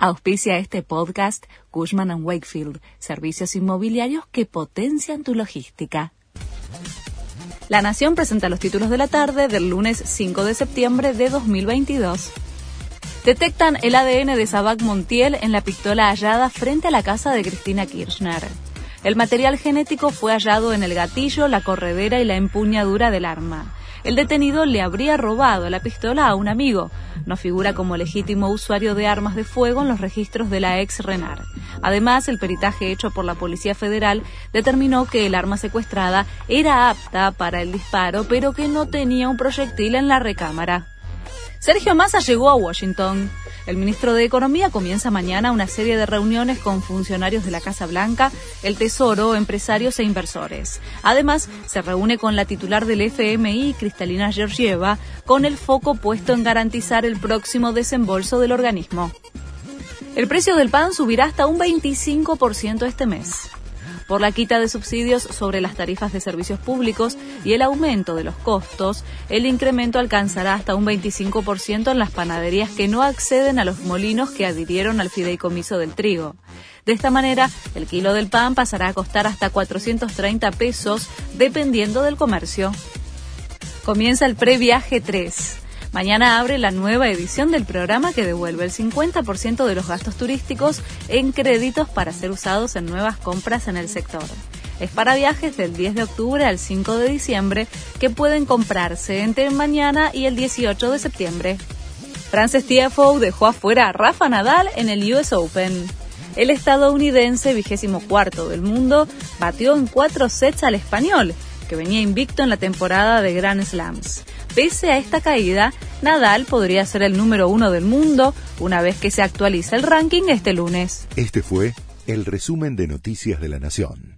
Auspicia este podcast Cushman ⁇ Wakefield, servicios inmobiliarios que potencian tu logística. La Nación presenta los títulos de la tarde del lunes 5 de septiembre de 2022. Detectan el ADN de Sabac Montiel en la pistola hallada frente a la casa de Cristina Kirchner. El material genético fue hallado en el gatillo, la corredera y la empuñadura del arma el detenido le habría robado la pistola a un amigo. No figura como legítimo usuario de armas de fuego en los registros de la ex Renar. Además, el peritaje hecho por la Policía Federal determinó que el arma secuestrada era apta para el disparo, pero que no tenía un proyectil en la recámara. Sergio Massa llegó a Washington. El ministro de Economía comienza mañana una serie de reuniones con funcionarios de la Casa Blanca, el Tesoro, empresarios e inversores. Además, se reúne con la titular del FMI, Cristalina Georgieva, con el foco puesto en garantizar el próximo desembolso del organismo. El precio del pan subirá hasta un 25% este mes por la quita de subsidios sobre las tarifas de servicios públicos y el aumento de los costos, el incremento alcanzará hasta un 25% en las panaderías que no acceden a los molinos que adhirieron al fideicomiso del trigo. De esta manera, el kilo del pan pasará a costar hasta 430 pesos dependiendo del comercio. Comienza el previaje 3 Mañana abre la nueva edición del programa que devuelve el 50% de los gastos turísticos en créditos para ser usados en nuevas compras en el sector. Es para viajes del 10 de octubre al 5 de diciembre que pueden comprarse entre mañana y el 18 de septiembre. Frances Tiafoe dejó afuera a Rafa Nadal en el US Open. El estadounidense, vigésimo cuarto del mundo, batió en cuatro sets al español, que venía invicto en la temporada de Grand Slams. Pese a esta caída, Nadal podría ser el número uno del mundo una vez que se actualiza el ranking este lunes. Este fue el resumen de Noticias de la Nación.